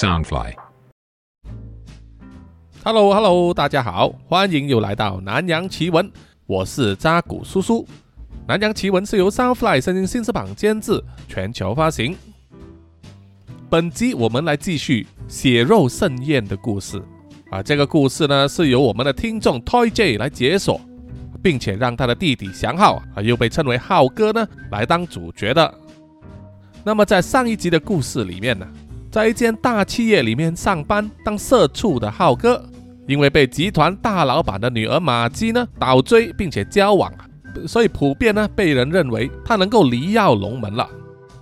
Soundfly。Hello Hello，大家好，欢迎又来到南洋奇闻，我是扎古叔叔。南洋奇闻是由 Soundfly 声音新翅膀监制，全球发行。本集我们来继续血肉盛宴的故事啊，这个故事呢是由我们的听众 Toy J 来解锁，并且让他的弟弟祥浩啊，又被称为浩哥呢来当主角的。那么在上一集的故事里面呢，在一间大企业里面上班当社畜的浩哥，因为被集团大老板的女儿玛姬呢倒追并且交往，所以普遍呢被人认为他能够离耀龙门了。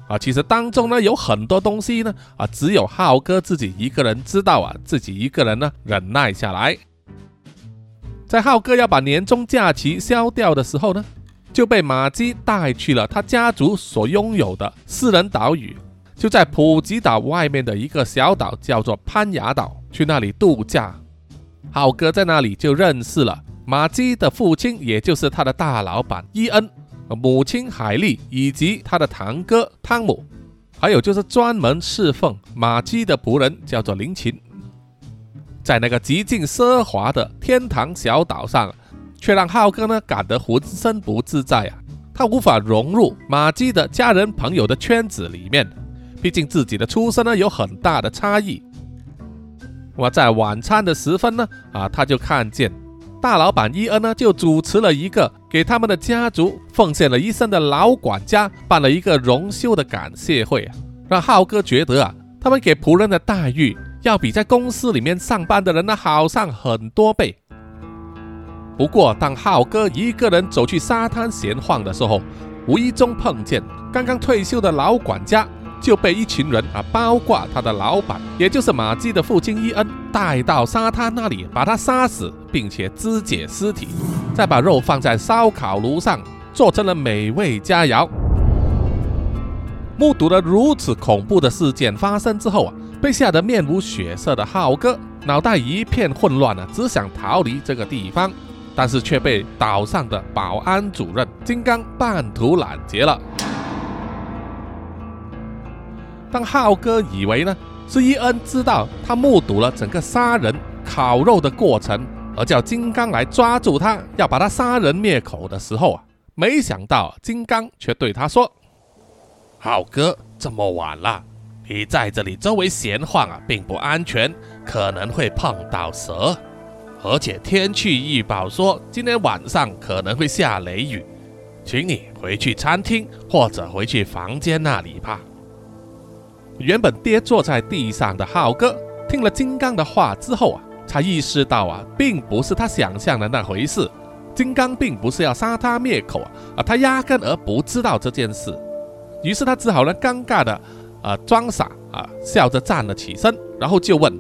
啊，其实当中呢有很多东西呢啊，只有浩哥自己一个人知道啊，自己一个人呢忍耐下来。在浩哥要把年终假期消掉的时候呢，就被马姬带去了他家族所拥有的私人岛屿，就在普吉岛外面的一个小岛，叫做潘雅岛，去那里度假。浩哥在那里就认识了玛姬的父亲，也就是他的大老板伊恩。母亲海莉以及他的堂哥汤姆，还有就是专门侍奉玛姬的仆人，叫做林琴。在那个极尽奢华的天堂小岛上，却让浩哥呢感得浑身不自在啊！他无法融入玛姬的家人朋友的圈子里面，毕竟自己的出身呢有很大的差异。我在晚餐的时分呢，啊，他就看见。大老板伊恩呢，就主持了一个给他们的家族奉献了一生的老管家办了一个荣休的感谢会，让浩哥觉得啊，他们给仆人的待遇要比在公司里面上班的人呢好上很多倍。不过，当浩哥一个人走去沙滩闲晃的时候，无意中碰见刚刚退休的老管家。就被一群人啊，包括他的老板，也就是马基的父亲伊恩，带到沙滩那里，把他杀死，并且肢解尸体，再把肉放在烧烤炉上，做成了美味佳肴。目睹了如此恐怖的事件发生之后啊，被吓得面无血色的浩哥，脑袋一片混乱啊，只想逃离这个地方，但是却被岛上的保安主任金刚半途拦截了。当浩哥以为呢是伊恩知道他目睹了整个杀人烤肉的过程，而叫金刚来抓住他，要把他杀人灭口的时候啊，没想到金刚却对他说：“浩哥，这么晚了，你在这里周围闲晃啊，并不安全，可能会碰到蛇，而且天气预报说今天晚上可能会下雷雨，请你回去餐厅或者回去房间那里吧。”原本跌坐在地上的浩哥，听了金刚的话之后啊，才意识到啊，并不是他想象的那回事。金刚并不是要杀他灭口啊，啊，他压根儿不知道这件事。于是他只好呢，尴尬的啊，装傻啊，笑着站了起身，然后就问：“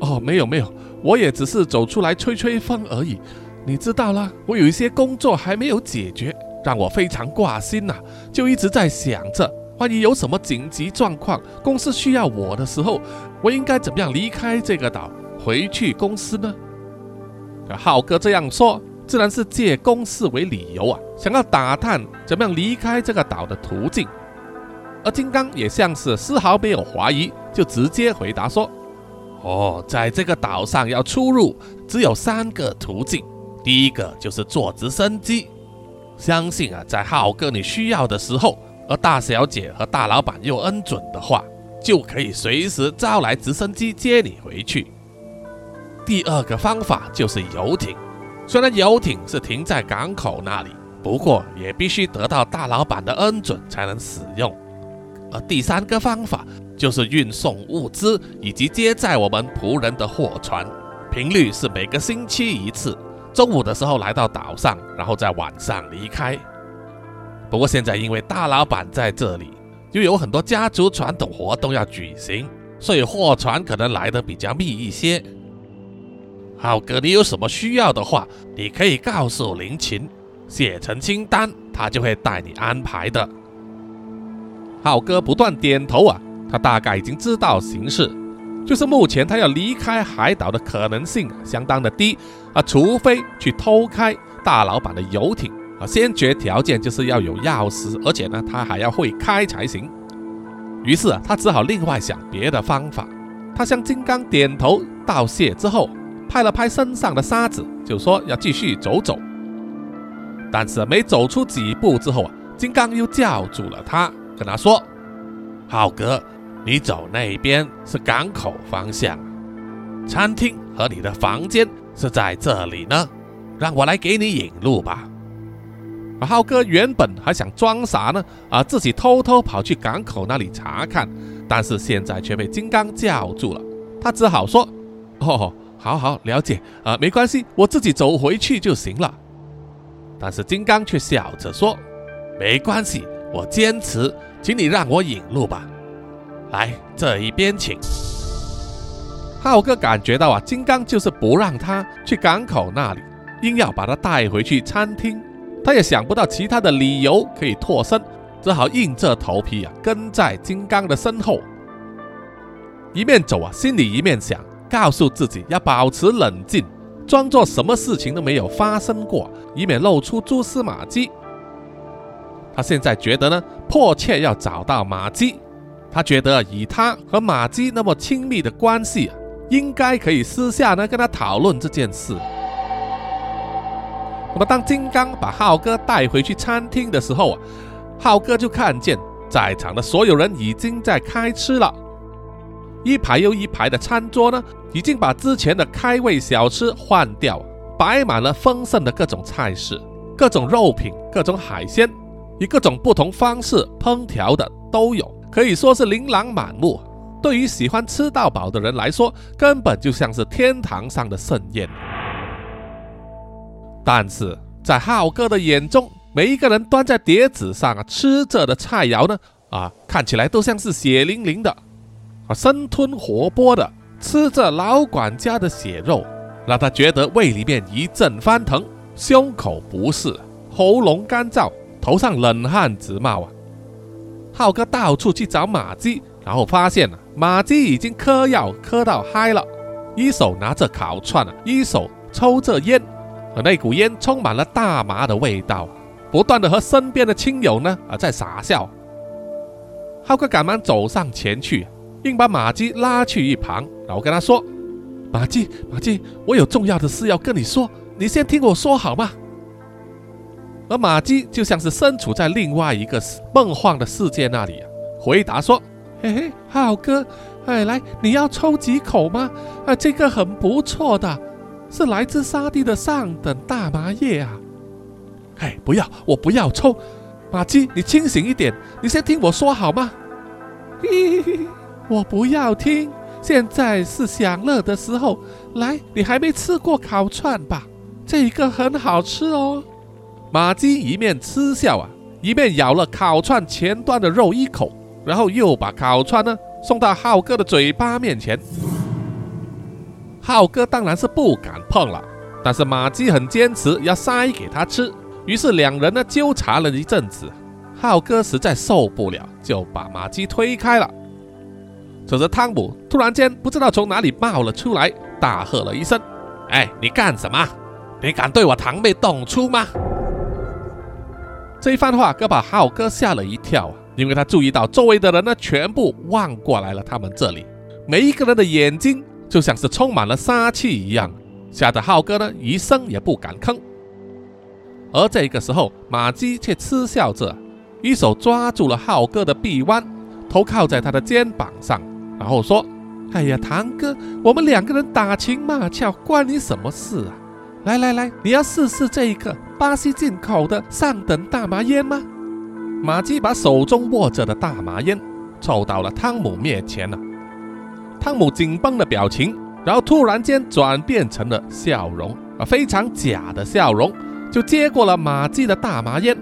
哦，没有没有，我也只是走出来吹吹风而已。你知道啦，我有一些工作还没有解决，让我非常挂心呐，就一直在想着。”万一有什么紧急状况，公司需要我的时候，我应该怎么样离开这个岛，回去公司呢？浩哥这样说，自然是借公司为理由啊，想要打探怎么样离开这个岛的途径。而金刚也像是丝毫没有怀疑，就直接回答说：“哦，在这个岛上要出入只有三个途径，第一个就是坐直升机。相信啊，在浩哥你需要的时候。”而大小姐和大老板又恩准的话，就可以随时招来直升机接你回去。第二个方法就是游艇，虽然游艇是停在港口那里，不过也必须得到大老板的恩准才能使用。而第三个方法就是运送物资以及接载我们仆人的货船，频率是每个星期一次，中午的时候来到岛上，然后在晚上离开。不过现在因为大老板在这里，又有很多家族传统活动要举行，所以货船可能来的比较密一些。浩哥，你有什么需要的话，你可以告诉林琴，写成清单，他就会带你安排的。浩哥不断点头啊，他大概已经知道形势，就是目前他要离开海岛的可能性相当的低啊，除非去偷开大老板的游艇。先决条件就是要有钥匙，而且呢，他还要会开才行。于是啊，他只好另外想别的方法。他向金刚点头道谢之后，拍了拍身上的沙子，就说要继续走走。但是没走出几步之后啊，金刚又叫住了他，跟他说：“浩哥，你走那边是港口方向，餐厅和你的房间是在这里呢，让我来给你引路吧。”浩哥原本还想装傻呢，啊，自己偷偷跑去港口那里查看，但是现在却被金刚叫住了，他只好说：“哦，好好了解，啊，没关系，我自己走回去就行了。”但是金刚却笑着说：“没关系，我坚持，请你让我引路吧。来，这一边请。”浩哥感觉到啊，金刚就是不让他去港口那里，硬要把他带回去餐厅。他也想不到其他的理由可以脱身，只好硬着头皮啊跟在金刚的身后，一面走啊，心里一面想，告诉自己要保持冷静，装作什么事情都没有发生过，以免露出蛛丝马迹。他现在觉得呢，迫切要找到马姬。他觉得以他和马姬那么亲密的关系啊，应该可以私下呢跟他讨论这件事。那么，当金刚把浩哥带回去餐厅的时候啊，浩哥就看见在场的所有人已经在开吃了，一排又一排的餐桌呢，已经把之前的开胃小吃换掉，摆满了丰盛的各种菜式、各种肉品、各种海鲜，以各种不同方式烹调的都有，可以说是琳琅满目。对于喜欢吃到饱的人来说，根本就像是天堂上的盛宴。但是在浩哥的眼中，每一个人端在碟子上啊吃着的菜肴呢，啊看起来都像是血淋淋的，啊生吞活剥的吃着老管家的血肉，让他觉得胃里面一阵翻腾，胸口不适，喉咙干燥，头上冷汗直冒啊！浩哥到处去找马基，然后发现啊，马基已经嗑药嗑到嗨了，一手拿着烤串啊，一手抽着烟。而那股烟充满了大麻的味道，不断的和身边的亲友呢啊在傻笑。浩哥赶忙走上前去，硬把马基拉去一旁，然后跟他说：“马基，马基，我有重要的事要跟你说，你先听我说好吗？”而马基就像是身处在另外一个梦幻的世界那里，回答说：“嘿嘿，浩哥，哎，来，你要抽几口吗？啊，这个很不错的。”是来自沙地的上等大麻叶啊！哎，不要，我不要抽。马基，你清醒一点，你先听我说好吗？嘿嘿嘿，我不要听。现在是享乐的时候。来，你还没吃过烤串吧？这个很好吃哦。马基一面嗤笑啊，一面咬了烤串前端的肉一口，然后又把烤串呢送到浩哥的嘴巴面前。浩哥当然是不敢碰了，但是马基很坚持要塞给他吃，于是两人呢纠缠了一阵子。浩哥实在受不了，就把马基推开了。这时汤姆突然间不知道从哪里冒了出来，大喝了一声：“哎，你干什么？你敢对我堂妹动粗吗？”这一番话可把浩哥吓了一跳啊，因为他注意到周围的人呢全部望过来了，他们这里每一个人的眼睛。就像是充满了杀气一样，吓得浩哥呢一声也不敢吭。而这个时候，马姬却嗤笑着，一手抓住了浩哥的臂弯，头靠在他的肩膀上，然后说：“哎呀，堂哥，我们两个人打情骂俏，关你什么事啊？来来来，你要试试这一个巴西进口的上等大麻烟吗？”马姬把手中握着的大麻烟凑到了汤姆面前了。汤姆紧绷的表情，然后突然间转变成了笑容啊，非常假的笑容，就接过了马基的大麻烟，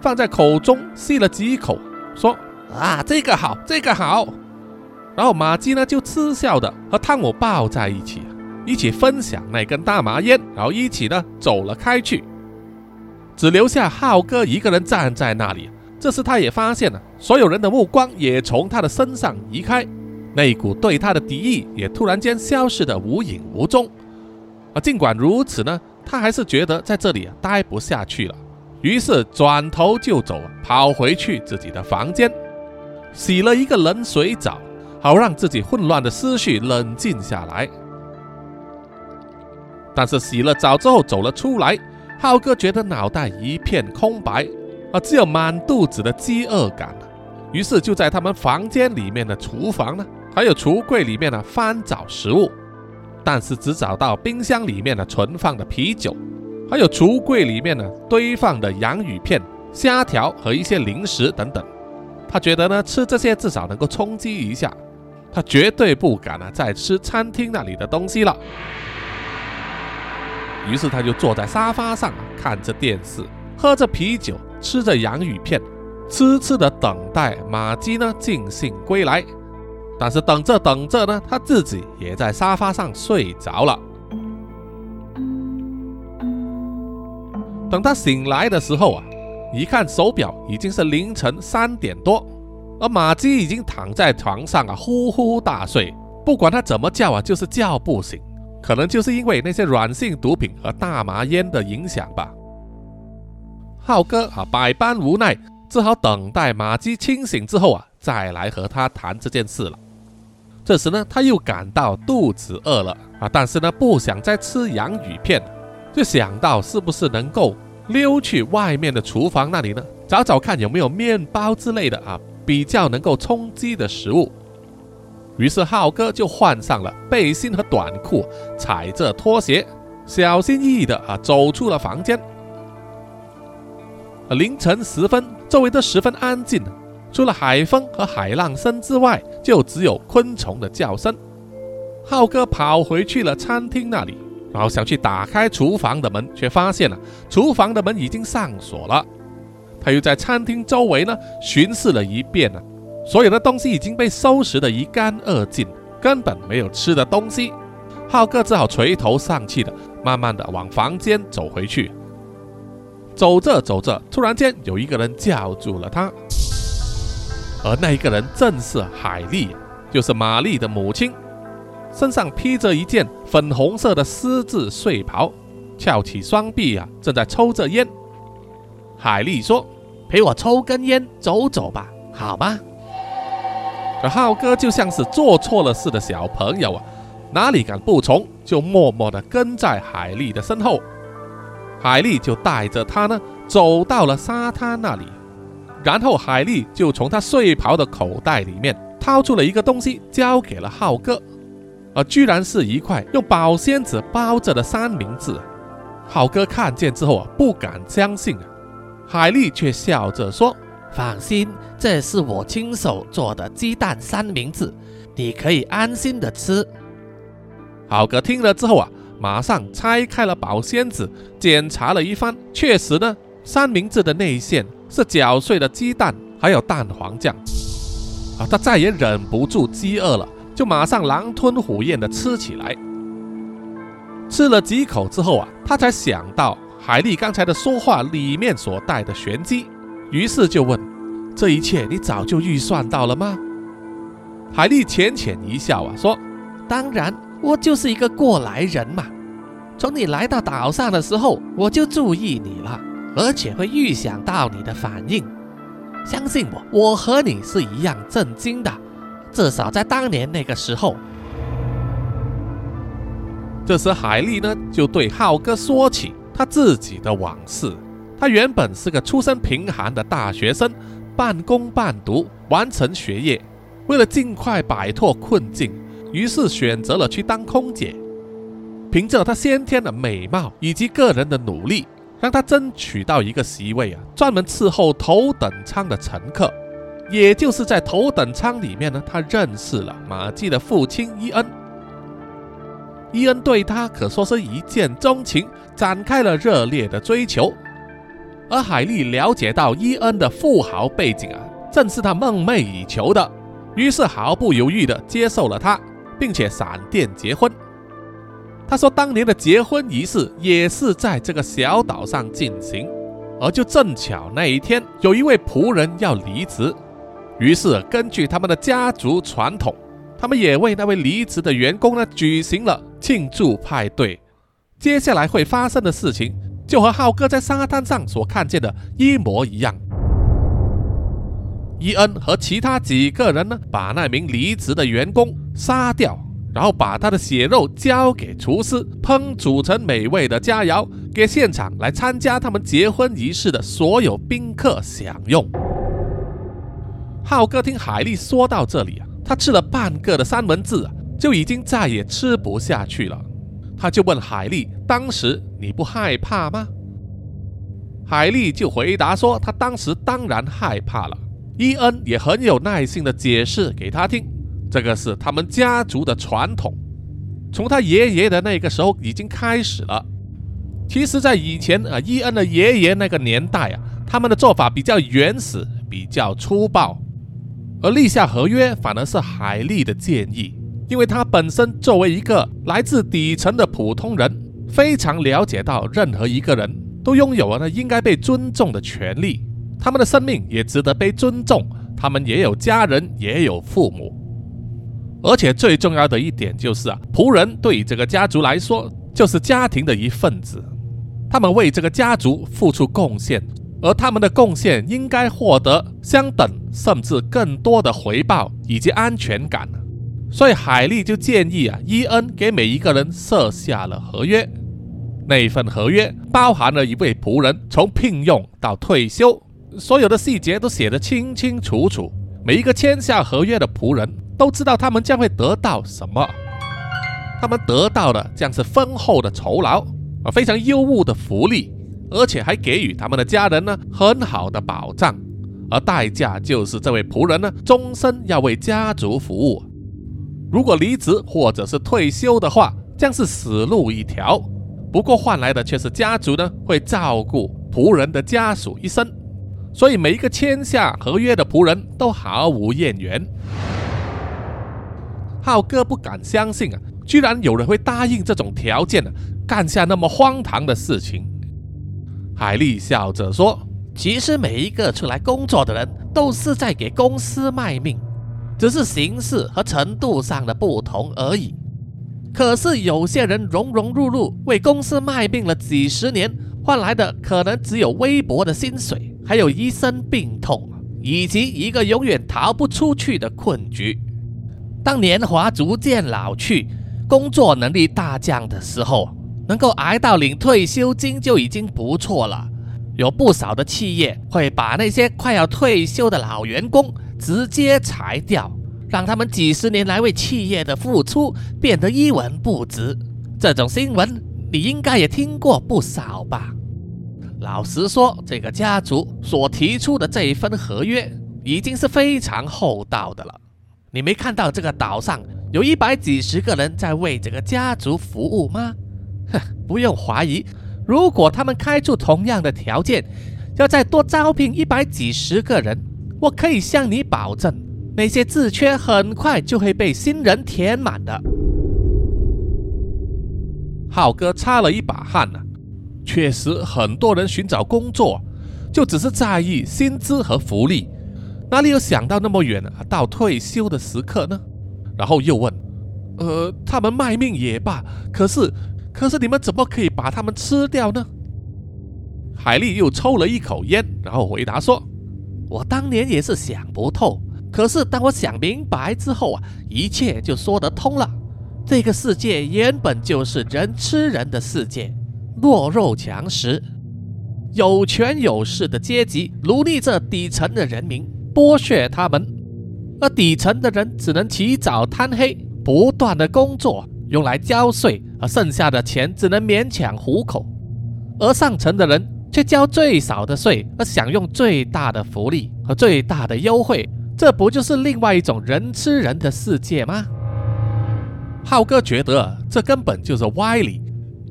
放在口中吸了几口，说：“啊，这个好，这个好。”然后马基呢就嗤笑的和汤姆抱在一起，一起分享那根大麻烟，然后一起呢走了开去，只留下浩哥一个人站在那里。这时他也发现了，所有人的目光也从他的身上移开。那股对他的敌意也突然间消失得无影无踪，啊，尽管如此呢，他还是觉得在这里待不下去了，于是转头就走，跑回去自己的房间，洗了一个冷水澡，好让自己混乱的思绪冷静下来。但是洗了澡之后走了出来，浩哥觉得脑袋一片空白，啊，只有满肚子的饥饿感。于是就在他们房间里面的厨房呢，还有橱柜里面呢翻找食物，但是只找到冰箱里面的存放的啤酒，还有橱柜里面呢堆放的洋芋片、虾条和一些零食等等。他觉得呢吃这些至少能够充饥一下，他绝对不敢呢再吃餐厅那里的东西了。于是他就坐在沙发上看着电视，喝着啤酒，吃着洋芋片。痴痴的等待马基呢尽兴归来，但是等着等着呢，他自己也在沙发上睡着了。等他醒来的时候啊，一看手表已经是凌晨三点多，而马基已经躺在床上啊呼呼大睡，不管他怎么叫啊，就是叫不醒。可能就是因为那些软性毒品和大麻烟的影响吧。浩哥啊，百般无奈。只好等待马基清醒之后啊，再来和他谈这件事了。这时呢，他又感到肚子饿了啊，但是呢，不想再吃洋芋片，就想到是不是能够溜去外面的厨房那里呢，找找看有没有面包之类的啊，比较能够充饥的食物。于是浩哥就换上了背心和短裤，踩着拖鞋，小心翼翼的啊走出了房间。凌晨时分，周围都十分安静，除了海风和海浪声之外，就只有昆虫的叫声。浩哥跑回去了餐厅那里，然后想去打开厨房的门，却发现了厨房的门已经上锁了。他又在餐厅周围呢巡视了一遍了，所有的东西已经被收拾得一干二净，根本没有吃的东西。浩哥只好垂头丧气的，慢慢的往房间走回去。走着走着，突然间有一个人叫住了他，而那一个人正是海莉，就是玛丽的母亲，身上披着一件粉红色的丝质睡袍，翘起双臂啊，正在抽着烟。海莉说：“陪我抽根烟，走走吧，好吗？”而浩哥就像是做错了事的小朋友啊，哪里敢不从，就默默地跟在海莉的身后。海莉就带着他呢，走到了沙滩那里，然后海莉就从他睡袍的口袋里面掏出了一个东西，交给了浩哥，而居然是一块用保鲜纸包着的三明治。浩哥看见之后啊，不敢相信啊，海莉却笑着说：“放心，这是我亲手做的鸡蛋三明治，你可以安心的吃。”浩哥听了之后啊。马上拆开了保鲜纸，检查了一番，确实呢，三明治的内馅是搅碎的鸡蛋，还有蛋黄酱。啊，他再也忍不住饥饿了，就马上狼吞虎咽的吃起来。吃了几口之后啊，他才想到海莉刚才的说话里面所带的玄机，于是就问：“这一切你早就预算到了吗？”海莉浅浅一笑啊，说：“当然。”我就是一个过来人嘛，从你来到岛上的时候，我就注意你了，而且会预想到你的反应。相信我，我和你是一样震惊的，至少在当年那个时候。这时，海莉呢就对浩哥说起他自己的往事。他原本是个出身贫寒的大学生，半工半读完成学业，为了尽快摆脱困境。于是选择了去当空姐，凭着她先天的美貌以及个人的努力，让他争取到一个席位啊，专门伺候头等舱的乘客。也就是在头等舱里面呢，他认识了马季的父亲伊恩。伊恩对他可说是一见钟情，展开了热烈的追求。而海莉了解到伊恩的富豪背景啊，正是她梦寐以求的，于是毫不犹豫地接受了他。并且闪电结婚。他说，当年的结婚仪式也是在这个小岛上进行，而就正巧那一天有一位仆人要离职，于是根据他们的家族传统，他们也为那位离职的员工呢举行了庆祝派对。接下来会发生的事情，就和浩哥在沙滩上所看见的一模一样。伊恩和其他几个人呢，把那名离职的员工杀掉，然后把他的血肉交给厨师烹煮成美味的佳肴，给现场来参加他们结婚仪式的所有宾客享用。浩哥听海丽说到这里啊，他吃了半个的三文治啊，就已经再也吃不下去了。他就问海丽：“当时你不害怕吗？”海丽就回答说：“他当时当然害怕了。”伊恩也很有耐心的解释给他听：“这个是他们家族的传统，从他爷爷的那个时候已经开始了。其实，在以前啊，伊恩的爷爷那个年代啊，他们的做法比较原始，比较粗暴。”而立下合约反而是海莉的建议，因为他本身作为一个来自底层的普通人，非常了解到任何一个人都拥有了应该被尊重的权利，他们的生命也值得被尊重，他们也有家人，也有父母，而且最重要的一点就是啊，仆人对这个家族来说就是家庭的一份子，他们为这个家族付出贡献。而他们的贡献应该获得相等甚至更多的回报以及安全感，所以海莉就建议啊，伊恩给每一个人设下了合约。那份合约包含了一位仆人从聘用到退休，所有的细节都写得清清楚楚。每一个签下合约的仆人都知道他们将会得到什么，他们得到的将是丰厚的酬劳啊，非常优渥的福利。而且还给予他们的家人呢很好的保障，而代价就是这位仆人呢终身要为家族服务。如果离职或者是退休的话，将是死路一条。不过换来的却是家族呢会照顾仆人的家属一生，所以每一个签下合约的仆人都毫无怨言。浩哥不敢相信啊，居然有人会答应这种条件呢，干下那么荒唐的事情。海莉笑着说：“其实每一个出来工作的人都是在给公司卖命，只是形式和程度上的不同而已。可是有些人融融入入为公司卖命了几十年，换来的可能只有微薄的薪水，还有一身病痛，以及一个永远逃不出去的困局。当年华逐渐老去，工作能力大降的时候。”能够挨到领退休金就已经不错了。有不少的企业会把那些快要退休的老员工直接裁掉，让他们几十年来为企业的付出变得一文不值。这种新闻你应该也听过不少吧？老实说，这个家族所提出的这一份合约已经是非常厚道的了。你没看到这个岛上有一百几十个人在为这个家族服务吗？哼，不用怀疑，如果他们开出同样的条件，要再多招聘一百几十个人，我可以向你保证，那些字缺很快就会被新人填满的。浩哥擦了一把汗呢，确实很多人寻找工作就只是在意薪资和福利，哪里有想到那么远啊，到退休的时刻呢？然后又问，呃，他们卖命也罢，可是。可是你们怎么可以把他们吃掉呢？海莉又抽了一口烟，然后回答说：“我当年也是想不透，可是当我想明白之后啊，一切就说得通了。这个世界原本就是人吃人的世界，弱肉强食，有权有势的阶级奴隶着底层的人民，剥削他们，而底层的人只能起早贪黑，不断的工作。”用来交税，而剩下的钱只能勉强糊口，而上层的人却交最少的税，而享用最大的福利和最大的优惠，这不就是另外一种人吃人的世界吗？浩哥觉得这根本就是歪理，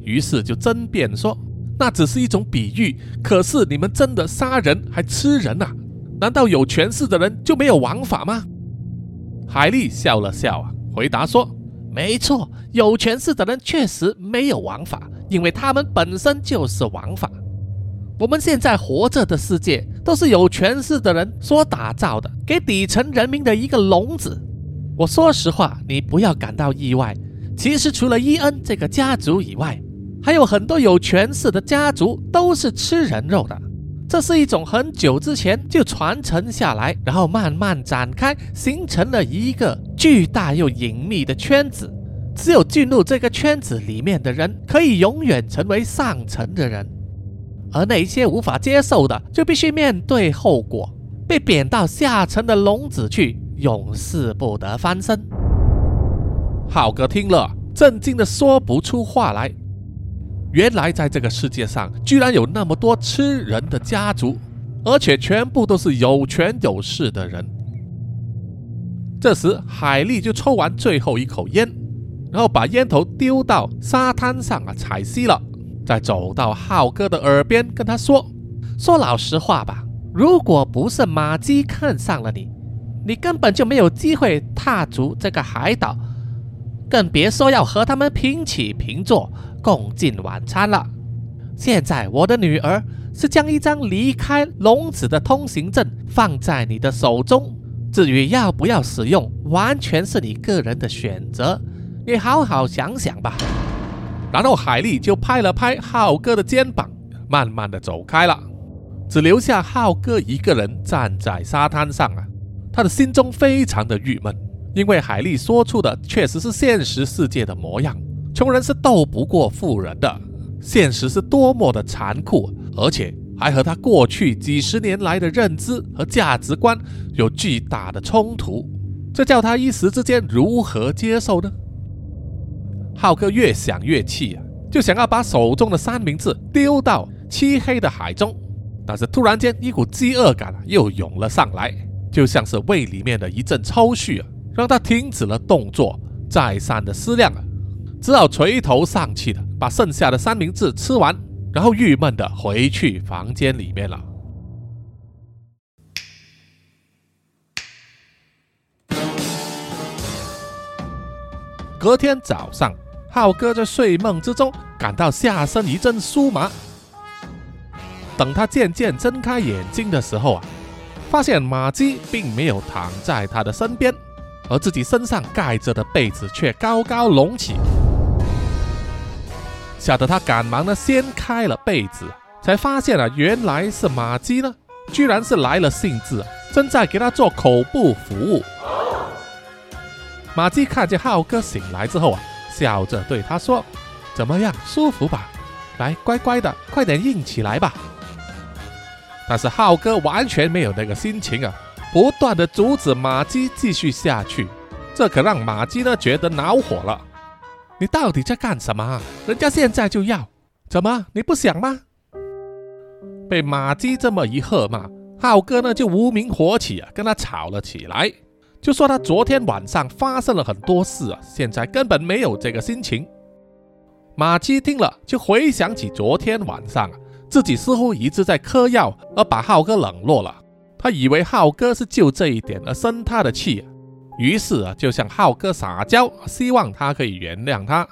于是就争辩说：“那只是一种比喻，可是你们真的杀人还吃人啊？难道有权势的人就没有王法吗？”海莉笑了笑啊，回答说。没错，有权势的人确实没有王法，因为他们本身就是王法。我们现在活着的世界都是有权势的人所打造的，给底层人民的一个笼子。我说实话，你不要感到意外。其实除了伊恩这个家族以外，还有很多有权势的家族都是吃人肉的。这是一种很久之前就传承下来，然后慢慢展开，形成了一个巨大又隐秘的圈子。只有进入这个圈子里面的人，可以永远成为上层的人，而那些无法接受的，就必须面对后果，被贬到下层的笼子去，永世不得翻身。浩哥听了，震惊的说不出话来。原来在这个世界上，居然有那么多吃人的家族，而且全部都是有权有势的人。这时，海莉就抽完最后一口烟，然后把烟头丢到沙滩上啊，踩熄了，再走到浩哥的耳边跟他说：“说老实话吧，如果不是马基看上了你，你根本就没有机会踏足这个海岛，更别说要和他们平起平坐。”共进晚餐了。现在我的女儿是将一张离开笼子的通行证放在你的手中，至于要不要使用，完全是你个人的选择。你好好想想吧。然后海莉就拍了拍浩哥的肩膀，慢慢的走开了，只留下浩哥一个人站在沙滩上啊。他的心中非常的郁闷，因为海莉说出的确实是现实世界的模样。穷人是斗不过富人的，现实是多么的残酷，而且还和他过去几十年来的认知和价值观有巨大的冲突，这叫他一时之间如何接受呢？浩克越想越气啊，就想要把手中的三明治丢到漆黑的海中，但是突然间一股饥饿感又涌了上来，就像是胃里面的一阵抽搐啊，让他停止了动作，再三的思量啊。只好垂头丧气的把剩下的三明治吃完，然后郁闷的回去房间里面了。隔天早上，浩哥在睡梦之中感到下身一阵酥麻。等他渐渐睁开眼睛的时候啊，发现马基并没有躺在他的身边，而自己身上盖着的被子却高高隆起。吓得他赶忙的掀开了被子，才发现啊，原来是马姬呢，居然是来了兴致，正在给他做口部服务。马姬看见浩哥醒来之后啊，笑着对他说：“怎么样，舒服吧？来，乖乖的，快点硬起来吧。”但是浩哥完全没有那个心情啊，不断的阻止马姬继续下去，这可让马姬呢觉得恼火了。你到底在干什么？人家现在就要，怎么你不想吗？被马姬这么一喝骂，浩哥呢就无名火起啊，跟他吵了起来，就说他昨天晚上发生了很多事啊，现在根本没有这个心情。马姬听了就回想起昨天晚上啊，自己似乎一直在嗑药，而把浩哥冷落了。他以为浩哥是就这一点而生他的气。于是啊，就向浩哥撒娇，希望他可以原谅他。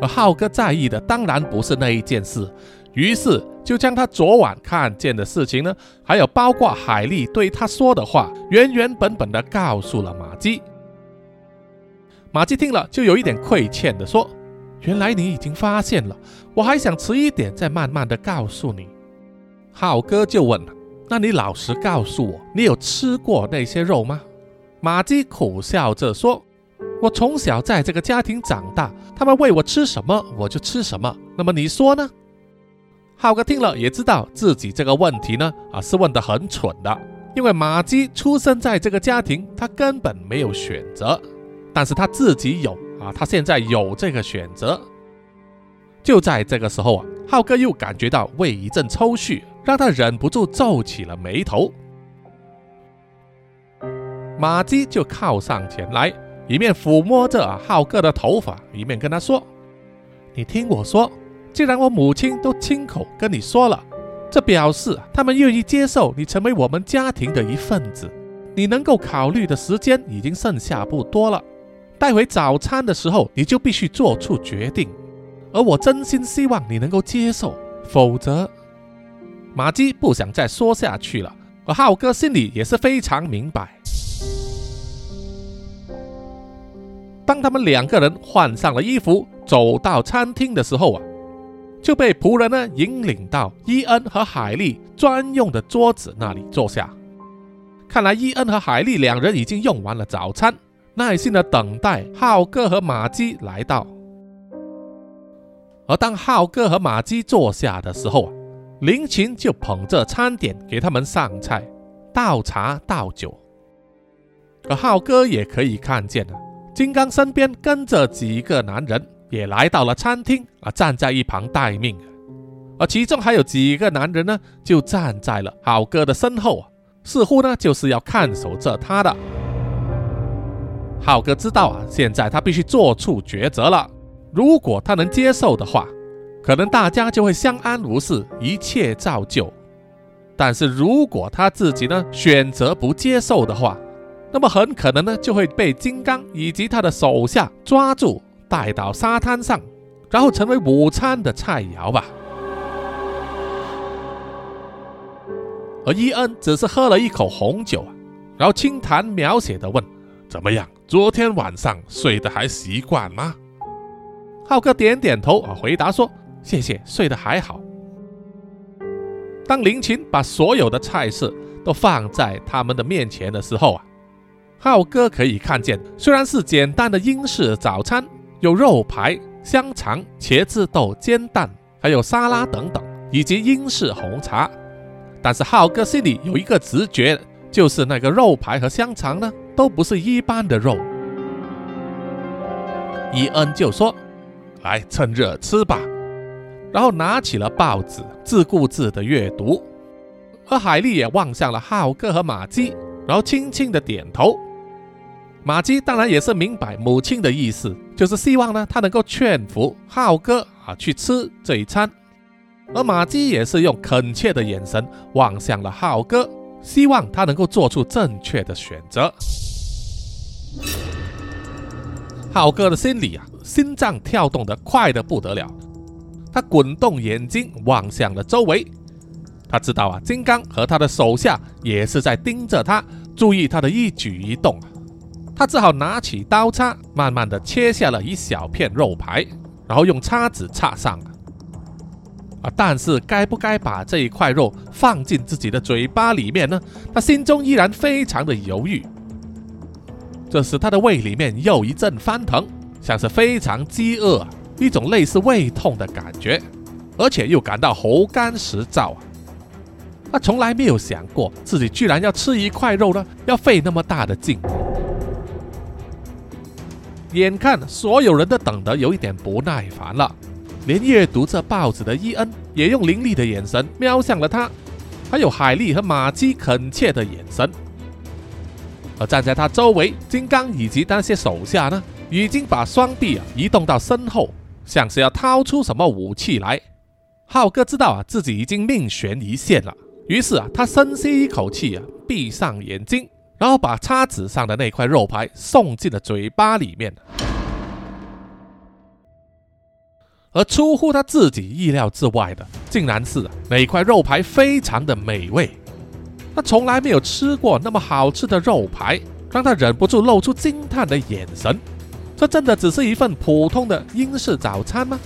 而浩哥在意的当然不是那一件事，于是就将他昨晚看见的事情呢，还有包括海莉对他说的话，原原本本的告诉了马基。马基听了，就有一点愧欠的说：“原来你已经发现了，我还想迟一点再慢慢的告诉你。”浩哥就问：“那你老实告诉我，你有吃过那些肉吗？”马基苦笑着说：“我从小在这个家庭长大，他们喂我吃什么，我就吃什么。那么你说呢？”浩哥听了也知道自己这个问题呢，啊是问的很蠢的，因为马基出生在这个家庭，他根本没有选择，但是他自己有啊，他现在有这个选择。就在这个时候啊，浩哥又感觉到胃一阵抽搐，让他忍不住皱起了眉头。马姬就靠上前来，一面抚摸着浩哥的头发，一面跟他说：“你听我说，既然我母亲都亲口跟你说了，这表示他们愿意接受你成为我们家庭的一份子。你能够考虑的时间已经剩下不多了，带回早餐的时候你就必须做出决定。而我真心希望你能够接受，否则……”马基不想再说下去了，而浩哥心里也是非常明白。当他们两个人换上了衣服，走到餐厅的时候啊，就被仆人呢引领到伊恩和海莉专用的桌子那里坐下。看来伊恩和海莉两人已经用完了早餐，耐心的等待浩哥和玛姬来到。而当浩哥和玛姬坐下的时候啊，林琴就捧着餐点给他们上菜、倒茶倒酒。而浩哥也可以看见了，金刚身边跟着几个男人。也来到了餐厅啊，站在一旁待命。而其中还有几个男人呢，就站在了浩哥的身后，似乎呢就是要看守着他的。浩哥知道啊，现在他必须做出抉择了。如果他能接受的话，可能大家就会相安无事，一切照旧。但是如果他自己呢选择不接受的话，那么很可能呢就会被金刚以及他的手下抓住。带到沙滩上，然后成为午餐的菜肴吧。而伊恩只是喝了一口红酒，然后轻谈描写的问：“怎么样？昨天晚上睡得还习惯吗？”浩哥点点头啊，回答说：“谢谢，睡得还好。”当林琴把所有的菜式都放在他们的面前的时候啊，浩哥可以看见，虽然是简单的英式早餐。有肉排、香肠、茄子豆、煎蛋，还有沙拉等等，以及英式红茶。但是浩哥心里有一个直觉，就是那个肉排和香肠呢，都不是一般的肉。伊恩就说：“来，趁热吃吧。”然后拿起了报纸，自顾自的阅读。而海莉也望向了浩哥和玛姬，然后轻轻的点头。玛姬当然也是明白母亲的意思，就是希望呢，他能够劝服浩哥啊去吃这一餐。而玛姬也是用恳切的眼神望向了浩哥，希望他能够做出正确的选择。浩哥的心里啊，心脏跳动的快得不得了，他滚动眼睛望向了周围，他知道啊，金刚和他的手下也是在盯着他，注意他的一举一动。他只好拿起刀叉，慢慢的切下了一小片肉排，然后用叉子插上。啊，但是该不该把这一块肉放进自己的嘴巴里面呢？他心中依然非常的犹豫。这时，他的胃里面又一阵翻腾，像是非常饥饿，一种类似胃痛的感觉，而且又感到喉干舌燥啊。他从来没有想过自己居然要吃一块肉呢，要费那么大的劲。眼看所有人都等得有一点不耐烦了，连阅读着报纸的伊恩也用凌厉的眼神瞄向了他，还有海莉和玛姬恳切的眼神。而站在他周围，金刚以及那些手下呢，已经把双臂啊移动到身后，像是要掏出什么武器来。浩哥知道啊自己已经命悬一线了，于是啊他深吸一口气啊，闭上眼睛。然后把叉子上的那块肉排送进了嘴巴里面，而出乎他自己意料之外的，竟然是啊那块肉排非常的美味。他从来没有吃过那么好吃的肉排，让他忍不住露出惊叹的眼神。这真的只是一份普通的英式早餐吗？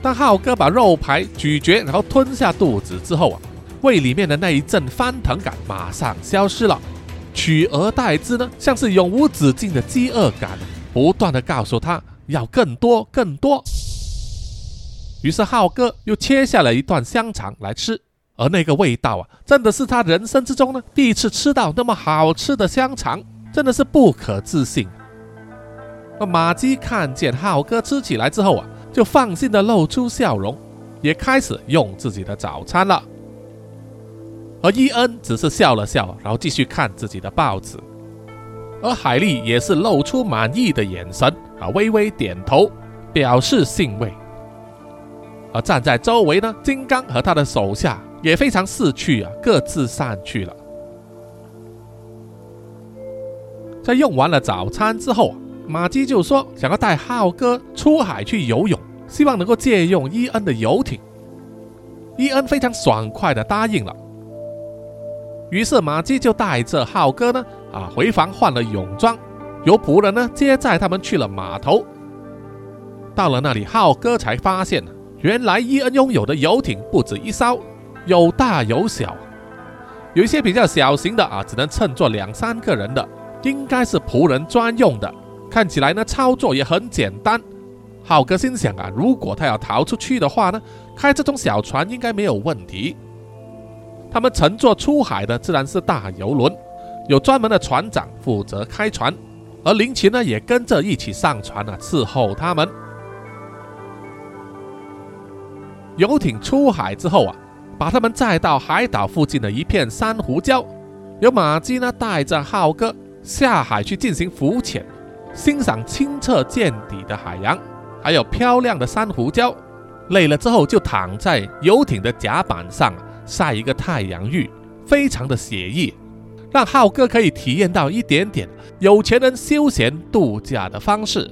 当浩哥把肉排咀嚼，然后吞下肚子之后啊。胃里面的那一阵翻腾感马上消失了，取而代之呢，像是永无止境的饥饿感，不断的告诉他要更多更多。于是浩哥又切下了一段香肠来吃，而那个味道啊，真的是他人生之中呢第一次吃到那么好吃的香肠，真的是不可置信。那马姬看见浩哥吃起来之后啊，就放心的露出笑容，也开始用自己的早餐了。而伊恩只是笑了笑，然后继续看自己的报纸。而海莉也是露出满意的眼神，啊，微微点头表示欣慰。而站在周围呢，金刚和他的手下也非常识趣啊，各自散去了。在用完了早餐之后，马基就说想要带浩哥出海去游泳，希望能够借用伊恩的游艇。伊恩非常爽快的答应了。于是马基就带着浩哥呢，啊，回房换了泳装，由仆人呢接载他们去了码头。到了那里，浩哥才发现，原来伊恩拥有的游艇不止一艘，有大有小，有一些比较小型的啊，只能乘坐两三个人的，应该是仆人专用的。看起来呢，操作也很简单。浩哥心想啊，如果他要逃出去的话呢，开这种小船应该没有问题。他们乘坐出海的自然是大游轮，有专门的船长负责开船，而林奇呢也跟着一起上船啊，伺候他们。游艇出海之后啊，把他们载到海岛附近的一片珊瑚礁，由马基呢带着浩哥下海去进行浮潜，欣赏清澈见底的海洋，还有漂亮的珊瑚礁。累了之后就躺在游艇的甲板上。晒一个太阳浴，非常的写意，让浩哥可以体验到一点点有钱人休闲度假的方式。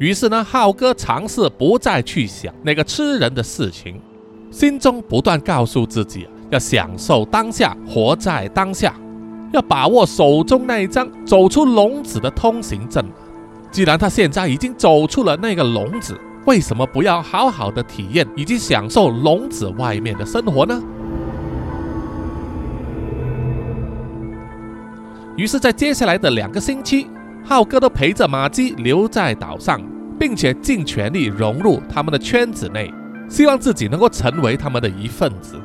于是呢，浩哥尝试不再去想那个吃人的事情，心中不断告诉自己要享受当下，活在当下，要把握手中那一张走出笼子的通行证。既然他现在已经走出了那个笼子。为什么不要好好的体验以及享受笼子外面的生活呢？于是，在接下来的两个星期，浩哥都陪着马姬留在岛上，并且尽全力融入他们的圈子内，希望自己能够成为他们的一份子，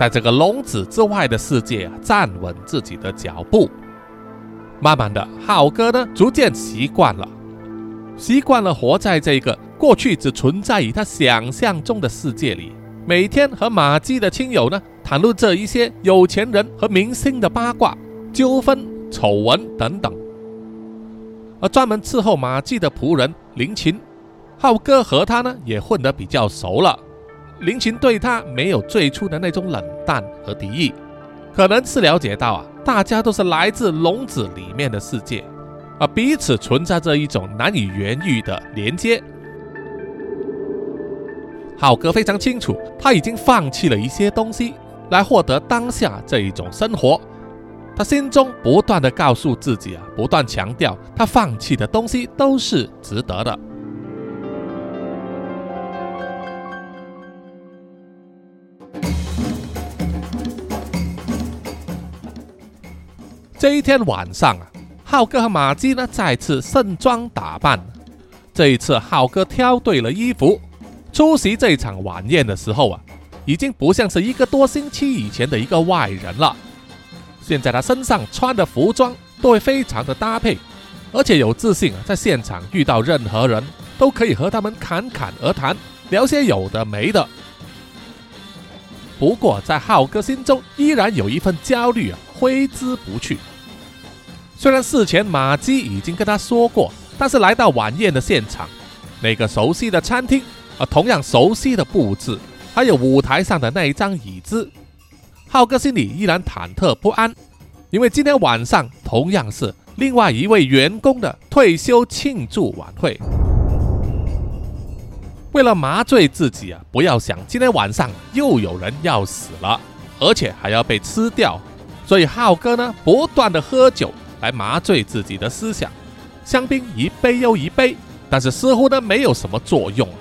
在这个笼子之外的世界啊站稳自己的脚步。慢慢的，浩哥呢逐渐习惯了，习惯了活在这个。过去只存在于他想象中的世界里，每天和马季的亲友呢谈论这一些有钱人和明星的八卦、纠纷、丑闻等等。而专门伺候马季的仆人林琴，浩哥和他呢也混得比较熟了。林琴对他没有最初的那种冷淡和敌意，可能是了解到啊，大家都是来自笼子里面的世界，而彼此存在着一种难以言喻的连接。浩哥非常清楚，他已经放弃了一些东西来获得当下这一种生活。他心中不断的告诉自己啊，不断强调，他放弃的东西都是值得的。这一天晚上啊，浩哥和马基呢再次盛装打扮。这一次，浩哥挑对了衣服。出席这场晚宴的时候啊，已经不像是一个多星期以前的一个外人了。现在他身上穿的服装都会非常的搭配，而且有自信啊，在现场遇到任何人都可以和他们侃侃而谈，聊些有的没的。不过在浩哥心中依然有一份焦虑啊，挥之不去。虽然事前马姬已经跟他说过，但是来到晚宴的现场，那个熟悉的餐厅。啊同样熟悉的布置，还有舞台上的那一张椅子，浩哥心里依然忐忑不安，因为今天晚上同样是另外一位员工的退休庆祝晚会。为了麻醉自己啊，不要想今天晚上又有人要死了，而且还要被吃掉，所以浩哥呢不断的喝酒来麻醉自己的思想，香槟一杯又一杯，但是似乎呢没有什么作用。啊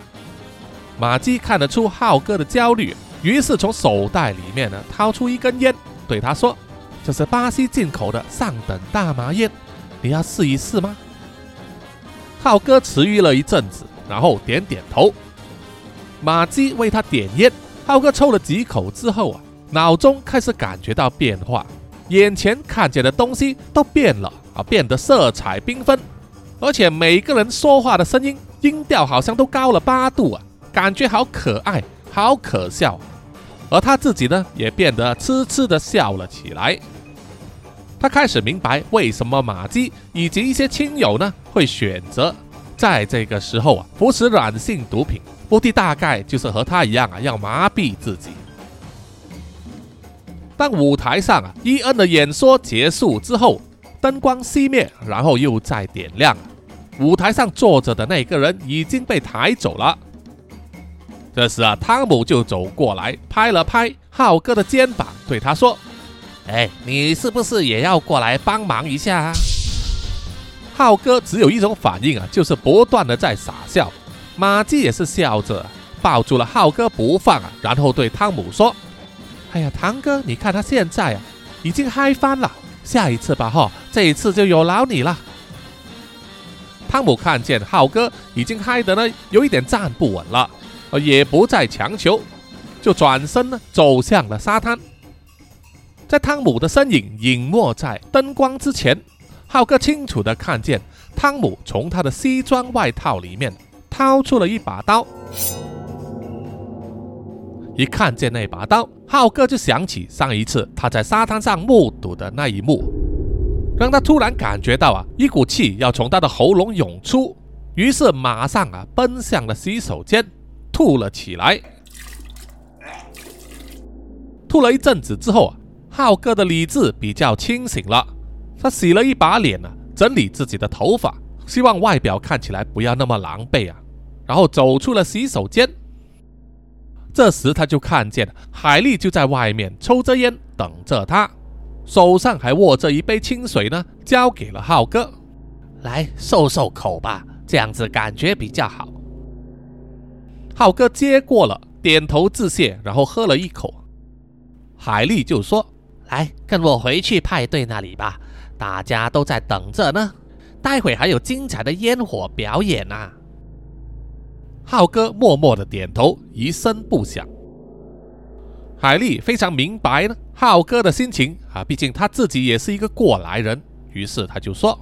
马基看得出浩哥的焦虑，于是从手袋里面呢掏出一根烟，对他说：“这是巴西进口的上等大麻烟，你要试一试吗？”浩哥迟疑了一阵子，然后点点头。马基为他点烟，浩哥抽了几口之后啊，脑中开始感觉到变化，眼前看见的东西都变了啊，变得色彩缤纷，而且每个人说话的声音音调好像都高了八度啊。感觉好可爱，好可笑，而他自己呢，也变得痴痴的笑了起来。他开始明白为什么马基以及一些亲友呢会选择在这个时候啊服食软性毒品，目的大概就是和他一样啊，要麻痹自己。当舞台上啊伊恩的演说结束之后，灯光熄灭，然后又再点亮，舞台上坐着的那个人已经被抬走了。这时啊，汤姆就走过来，拍了拍浩哥的肩膀，对他说：“哎，你是不是也要过来帮忙一下？”啊？”浩哥只有一种反应啊，就是不断的在傻笑。马季也是笑着抱住了浩哥不放啊，然后对汤姆说：“哎呀，堂哥，你看他现在啊，已经嗨翻了。下一次吧，哈，这一次就有劳你了。”汤姆看见浩哥已经嗨得呢，有一点站不稳了，而也不再强求，就转身呢走向了沙滩。在汤姆的身影隐没在灯光之前，浩哥清楚地看见汤姆从他的西装外套里面掏出了一把刀。一看见那把刀，浩哥就想起上一次他在沙滩上目睹的那一幕，让他突然感觉到啊，一股气要从他的喉咙涌出，于是马上啊奔向了洗手间，吐了起来。吐了一阵子之后啊。浩哥的理智比较清醒了，他洗了一把脸呢，整理自己的头发，希望外表看起来不要那么狼狈啊。然后走出了洗手间。这时他就看见海丽就在外面抽着烟等着他，手上还握着一杯清水呢，交给了浩哥，来漱漱口吧，这样子感觉比较好。浩哥接过了，点头致谢，然后喝了一口。海丽就说。来，跟我回去派对那里吧，大家都在等着呢。待会还有精彩的烟火表演呢。浩哥默默的点头，一声不响。海丽非常明白呢，浩哥的心情啊，毕竟他自己也是一个过来人。于是他就说：“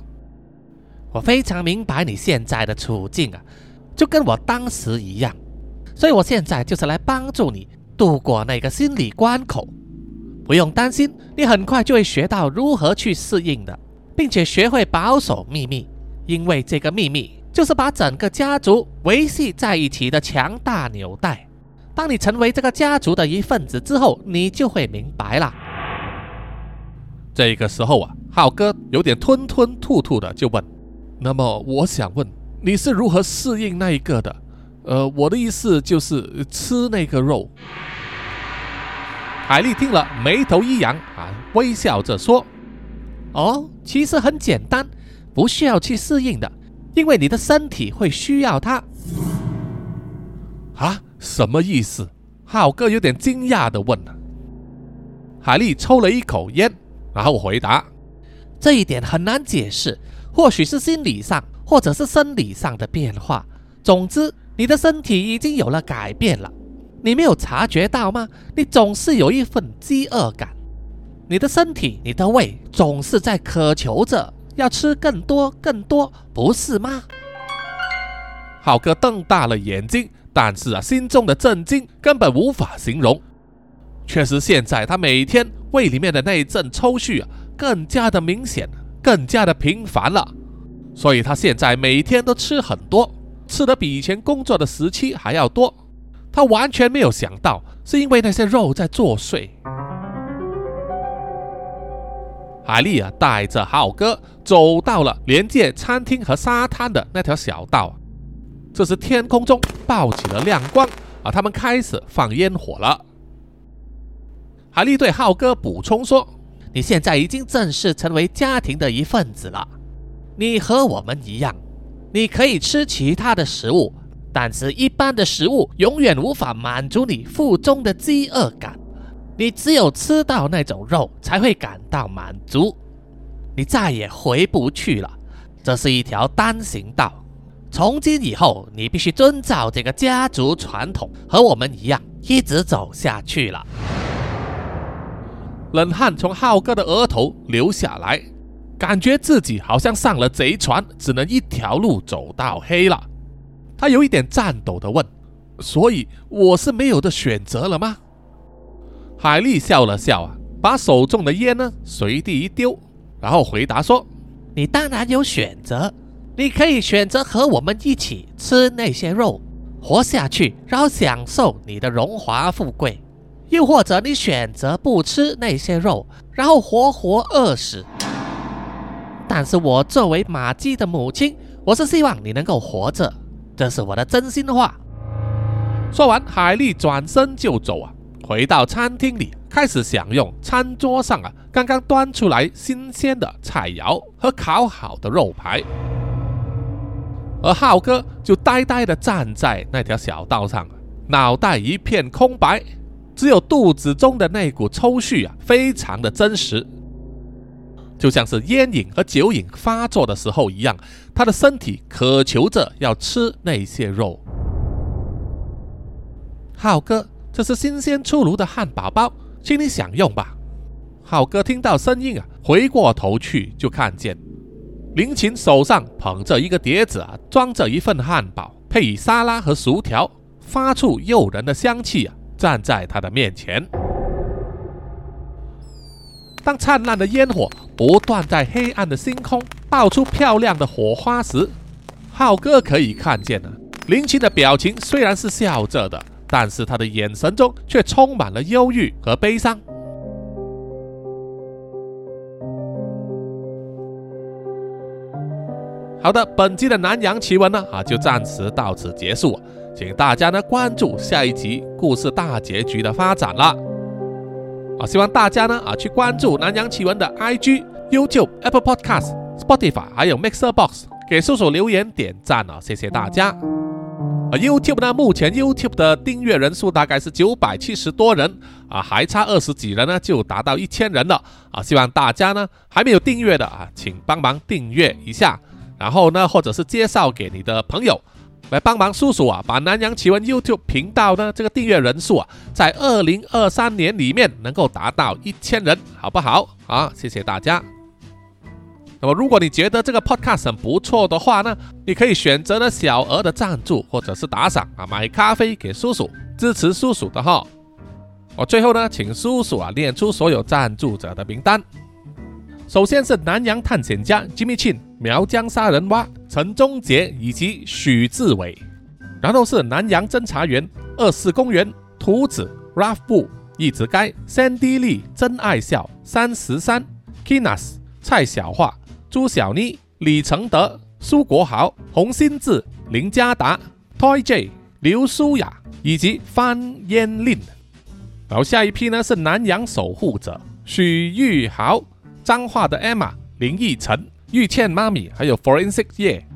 我非常明白你现在的处境啊，就跟我当时一样，所以我现在就是来帮助你度过那个心理关口。”不用担心，你很快就会学到如何去适应的，并且学会保守秘密，因为这个秘密就是把整个家族维系在一起的强大纽带。当你成为这个家族的一份子之后，你就会明白了。这个时候啊，浩哥有点吞吞吐吐的就问：“那么我想问，你是如何适应那一个的？呃，我的意思就是吃那个肉。”海丽听了，眉头一扬，啊，微笑着说：“哦，其实很简单，不需要去适应的，因为你的身体会需要它。”啊，什么意思？浩哥有点惊讶的问。海丽抽了一口烟，然后回答：“这一点很难解释，或许是心理上，或者是生理上的变化。总之，你的身体已经有了改变了。”你没有察觉到吗？你总是有一份饥饿感，你的身体、你的胃总是在渴求着要吃更多、更多，不是吗？浩哥瞪大了眼睛，但是啊，心中的震惊根本无法形容。确实，现在他每天胃里面的那一阵抽搐啊，更加的明显，更加的频繁了。所以他现在每天都吃很多，吃的比以前工作的时期还要多。他完全没有想到，是因为那些肉在作祟。海丽啊，带着浩哥走到了连接餐厅和沙滩的那条小道。这时天空中爆起了亮光，啊，他们开始放烟火了。海丽对浩哥补充说：“你现在已经正式成为家庭的一份子了，你和我们一样，你可以吃其他的食物。”但是，一般的食物永远无法满足你腹中的饥饿感。你只有吃到那种肉，才会感到满足。你再也回不去了。这是一条单行道。从今以后，你必须遵照这个家族传统，和我们一样，一直走下去了。冷汗从浩哥的额头流下来，感觉自己好像上了贼船，只能一条路走到黑了。他有一点颤抖的问：“所以我是没有的选择了吗？”海丽笑了笑啊，把手中的烟呢随地一丢，然后回答说：“你当然有选择，你可以选择和我们一起吃那些肉，活下去，然后享受你的荣华富贵；又或者你选择不吃那些肉，然后活活饿死。但是我作为马基的母亲，我是希望你能够活着。”这是我的真心话。说完，海丽转身就走啊，回到餐厅里，开始享用餐桌上啊刚刚端出来新鲜的菜肴和烤好的肉排。而浩哥就呆呆地站在那条小道上，脑袋一片空白，只有肚子中的那股抽搐啊，非常的真实。就像是烟瘾和酒瘾发作的时候一样，他的身体渴求着要吃那些肉。浩哥，这是新鲜出炉的汉堡包，请你享用吧。浩哥听到声音啊，回过头去就看见林琴手上捧着一个碟子啊，装着一份汉堡，配以沙拉和薯条，发出诱人的香气啊，站在他的面前。当灿烂的烟火不断在黑暗的星空爆出漂亮的火花时，浩哥可以看见了林琴的表情虽然是笑着的，但是他的眼神中却充满了忧郁和悲伤。好的，本期的南洋奇闻呢啊就暂时到此结束，请大家呢关注下一集故事大结局的发展了。啊，希望大家呢啊去关注南洋奇闻的 IG、YouTube、Apple Podcast、Spotify，还有 Mixer Box，给叔叔留言点赞啊，谢谢大家。啊，YouTube 呢，目前 YouTube 的订阅人数大概是九百七十多人啊，还差二十几人呢就达到一千人了啊，希望大家呢还没有订阅的啊，请帮忙订阅一下，然后呢或者是介绍给你的朋友。来帮忙叔叔啊，把南洋奇闻 YouTube 频道呢这个订阅人数啊，在二零二三年里面能够达到一千人，好不好？啊，谢谢大家。那么如果你觉得这个 Podcast 很不错的话呢，你可以选择呢小额的赞助或者是打赏啊，买咖啡给叔叔，支持叔叔的哈。我最后呢，请叔叔啊念出所有赞助者的名单。首先是南洋探险家 Jimmy Chin、苗疆杀人蛙陈忠杰以及许志伟，然后是南洋侦查员二四公园图子 Ralph 布一直该 Sandy Lee 真爱笑三十三 Kinas 蔡小桦朱小妮李承德苏国豪洪新志林家达 Toy J 刘舒雅以及范嫣令。然后下一批呢是南洋守护者许玉豪。脏话的 Emma、林奕晨、玉倩妈咪，还有 Forensic 叶，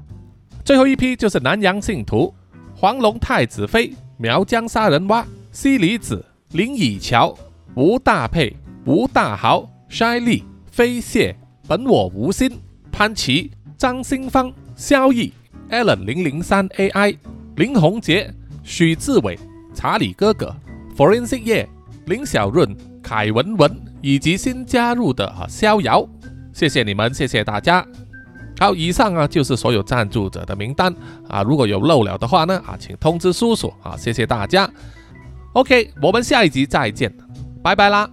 最后一批就是南洋信徒黄龙太子妃、苗疆杀人蛙、西里子、林以乔、吴大佩、吴大豪、筛利、飞蟹、本我无心、潘琪、张新芳、萧毅、Allen 零零三 AI、林宏杰、许志伟、查理哥哥、Forensic 叶、林小润、凯文文。以及新加入的啊逍遥，谢谢你们，谢谢大家。好，以上啊就是所有赞助者的名单啊，如果有漏了的话呢啊，请通知叔叔啊，谢谢大家。OK，我们下一集再见，拜拜啦。